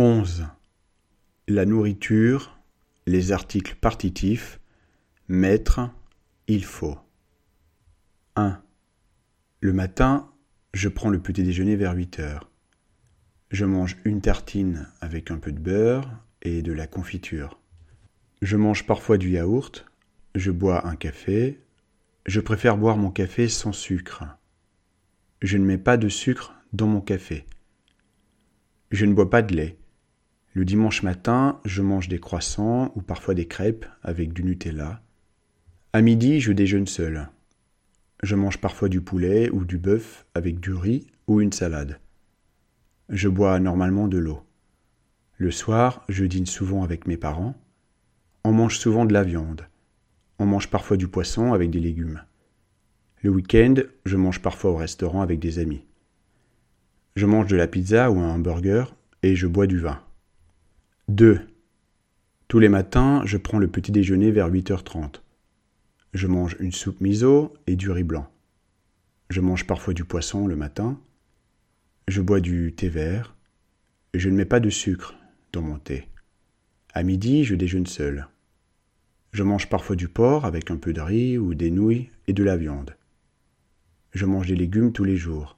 11. La nourriture, les articles partitifs, mettre, il faut. 1. Le matin, je prends le petit déjeuner vers 8 heures. Je mange une tartine avec un peu de beurre et de la confiture. Je mange parfois du yaourt, je bois un café, je préfère boire mon café sans sucre. Je ne mets pas de sucre dans mon café. Je ne bois pas de lait. Le dimanche matin, je mange des croissants ou parfois des crêpes avec du Nutella. À midi, je déjeune seul. Je mange parfois du poulet ou du bœuf avec du riz ou une salade. Je bois normalement de l'eau. Le soir, je dîne souvent avec mes parents. On mange souvent de la viande. On mange parfois du poisson avec des légumes. Le week-end, je mange parfois au restaurant avec des amis. Je mange de la pizza ou un hamburger et je bois du vin. 2. Tous les matins, je prends le petit déjeuner vers 8h30. Je mange une soupe miso et du riz blanc. Je mange parfois du poisson le matin. Je bois du thé vert. Je ne mets pas de sucre dans mon thé. À midi, je déjeune seul. Je mange parfois du porc avec un peu de riz ou des nouilles et de la viande. Je mange des légumes tous les jours.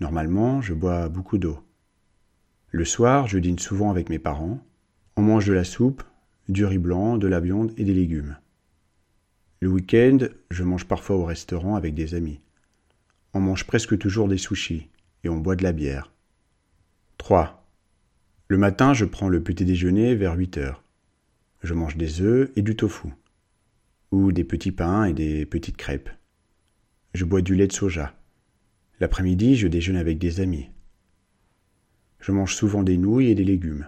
Normalement, je bois beaucoup d'eau. Le soir, je dîne souvent avec mes parents. On mange de la soupe, du riz blanc, de la viande et des légumes. Le week-end, je mange parfois au restaurant avec des amis. On mange presque toujours des sushis et on boit de la bière. 3. Le matin, je prends le petit déjeuner vers 8 heures. Je mange des œufs et du tofu, ou des petits pains et des petites crêpes. Je bois du lait de soja. L'après-midi, je déjeune avec des amis. Je mange souvent des nouilles et des légumes.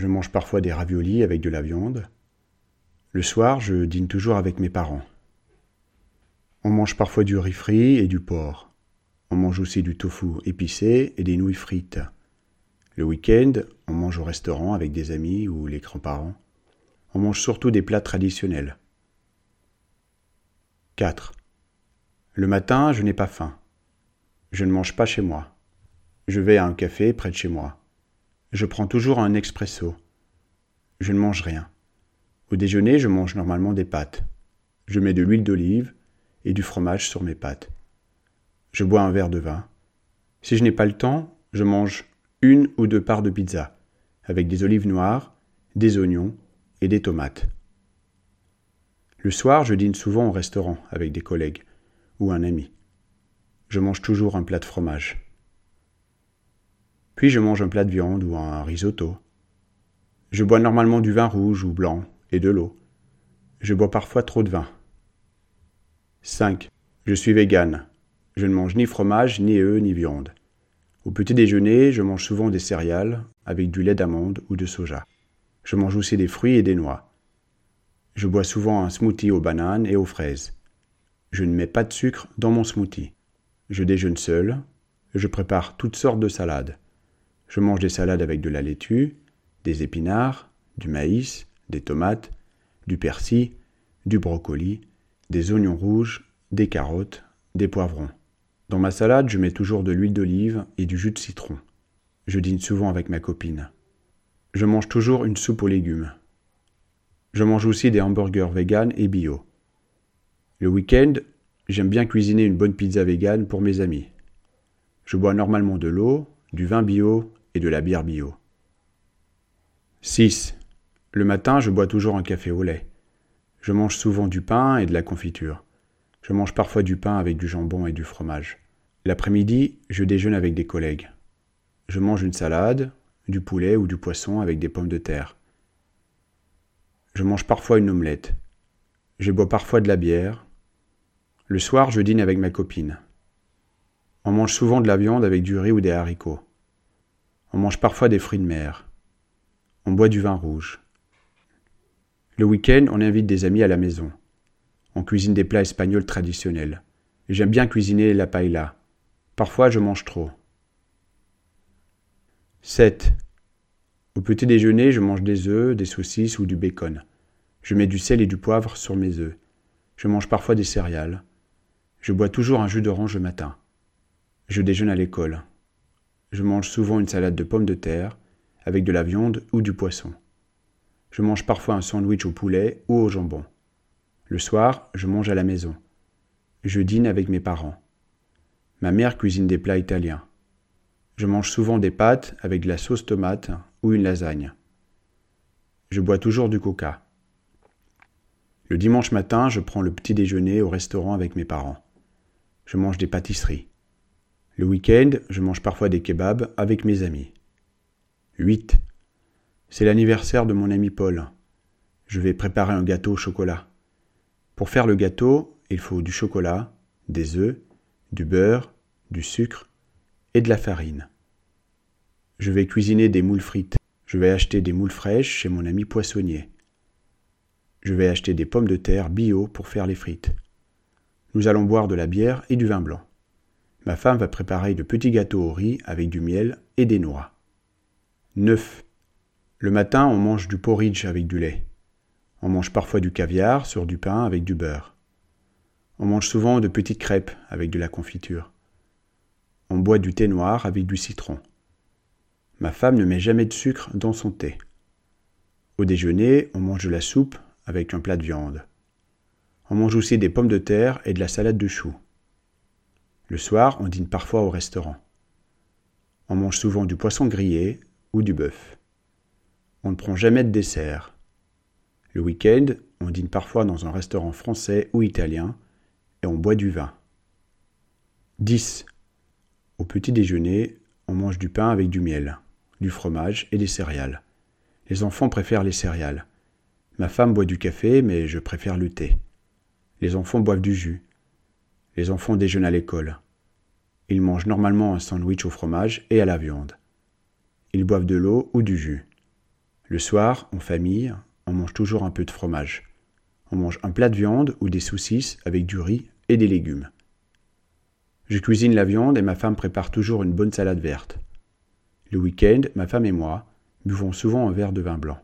Je mange parfois des raviolis avec de la viande. Le soir, je dîne toujours avec mes parents. On mange parfois du riz frit et du porc. On mange aussi du tofu épicé et des nouilles frites. Le week-end, on mange au restaurant avec des amis ou les grands-parents. On mange surtout des plats traditionnels. 4. Le matin, je n'ai pas faim. Je ne mange pas chez moi. Je vais à un café près de chez moi. Je prends toujours un expresso. Je ne mange rien. Au déjeuner, je mange normalement des pâtes. Je mets de l'huile d'olive et du fromage sur mes pâtes. Je bois un verre de vin. Si je n'ai pas le temps, je mange une ou deux parts de pizza, avec des olives noires, des oignons et des tomates. Le soir, je dîne souvent au restaurant avec des collègues ou un ami. Je mange toujours un plat de fromage. Puis je mange un plat de viande ou un risotto. Je bois normalement du vin rouge ou blanc et de l'eau. Je bois parfois trop de vin. 5. Je suis végane. Je ne mange ni fromage, ni œufs, ni viande. Au petit déjeuner, je mange souvent des céréales avec du lait d'amande ou de soja. Je mange aussi des fruits et des noix. Je bois souvent un smoothie aux bananes et aux fraises. Je ne mets pas de sucre dans mon smoothie. Je déjeune seul. Je prépare toutes sortes de salades. Je mange des salades avec de la laitue, des épinards, du maïs, des tomates, du persil, du brocoli, des oignons rouges, des carottes, des poivrons. Dans ma salade, je mets toujours de l'huile d'olive et du jus de citron. Je dîne souvent avec ma copine. Je mange toujours une soupe aux légumes. Je mange aussi des hamburgers vegan et bio. Le week-end, j'aime bien cuisiner une bonne pizza vegan pour mes amis. Je bois normalement de l'eau, du vin bio et de la bière bio. 6. Le matin, je bois toujours un café au lait. Je mange souvent du pain et de la confiture. Je mange parfois du pain avec du jambon et du fromage. L'après-midi, je déjeune avec des collègues. Je mange une salade, du poulet ou du poisson avec des pommes de terre. Je mange parfois une omelette. Je bois parfois de la bière. Le soir, je dîne avec ma copine. On mange souvent de la viande avec du riz ou des haricots. On mange parfois des fruits de mer. On boit du vin rouge. Le week-end, on invite des amis à la maison. On cuisine des plats espagnols traditionnels. J'aime bien cuisiner la paella. Parfois, je mange trop. 7. Au petit déjeuner, je mange des œufs, des saucisses ou du bacon. Je mets du sel et du poivre sur mes œufs. Je mange parfois des céréales. Je bois toujours un jus d'orange le matin. Je déjeune à l'école. Je mange souvent une salade de pommes de terre avec de la viande ou du poisson. Je mange parfois un sandwich au poulet ou au jambon. Le soir, je mange à la maison. Je dîne avec mes parents. Ma mère cuisine des plats italiens. Je mange souvent des pâtes avec de la sauce tomate ou une lasagne. Je bois toujours du coca. Le dimanche matin, je prends le petit déjeuner au restaurant avec mes parents. Je mange des pâtisseries. Le week-end, je mange parfois des kebabs avec mes amis. 8. C'est l'anniversaire de mon ami Paul. Je vais préparer un gâteau au chocolat. Pour faire le gâteau, il faut du chocolat, des œufs, du beurre, du sucre et de la farine. Je vais cuisiner des moules frites. Je vais acheter des moules fraîches chez mon ami poissonnier. Je vais acheter des pommes de terre bio pour faire les frites. Nous allons boire de la bière et du vin blanc. Ma femme va préparer de petits gâteaux au riz avec du miel et des noix. 9. Le matin, on mange du porridge avec du lait. On mange parfois du caviar sur du pain avec du beurre. On mange souvent de petites crêpes avec de la confiture. On boit du thé noir avec du citron. Ma femme ne met jamais de sucre dans son thé. Au déjeuner, on mange de la soupe avec un plat de viande. On mange aussi des pommes de terre et de la salade de choux. Le soir, on dîne parfois au restaurant. On mange souvent du poisson grillé ou du bœuf. On ne prend jamais de dessert. Le week-end, on dîne parfois dans un restaurant français ou italien et on boit du vin. 10. Au petit déjeuner, on mange du pain avec du miel, du fromage et des céréales. Les enfants préfèrent les céréales. Ma femme boit du café, mais je préfère le thé. Les enfants boivent du jus. Les enfants déjeunent à l'école. Ils mangent normalement un sandwich au fromage et à la viande. Ils boivent de l'eau ou du jus. Le soir, en famille, on mange toujours un peu de fromage. On mange un plat de viande ou des saucisses avec du riz et des légumes. Je cuisine la viande et ma femme prépare toujours une bonne salade verte. Le week-end, ma femme et moi buvons souvent un verre de vin blanc.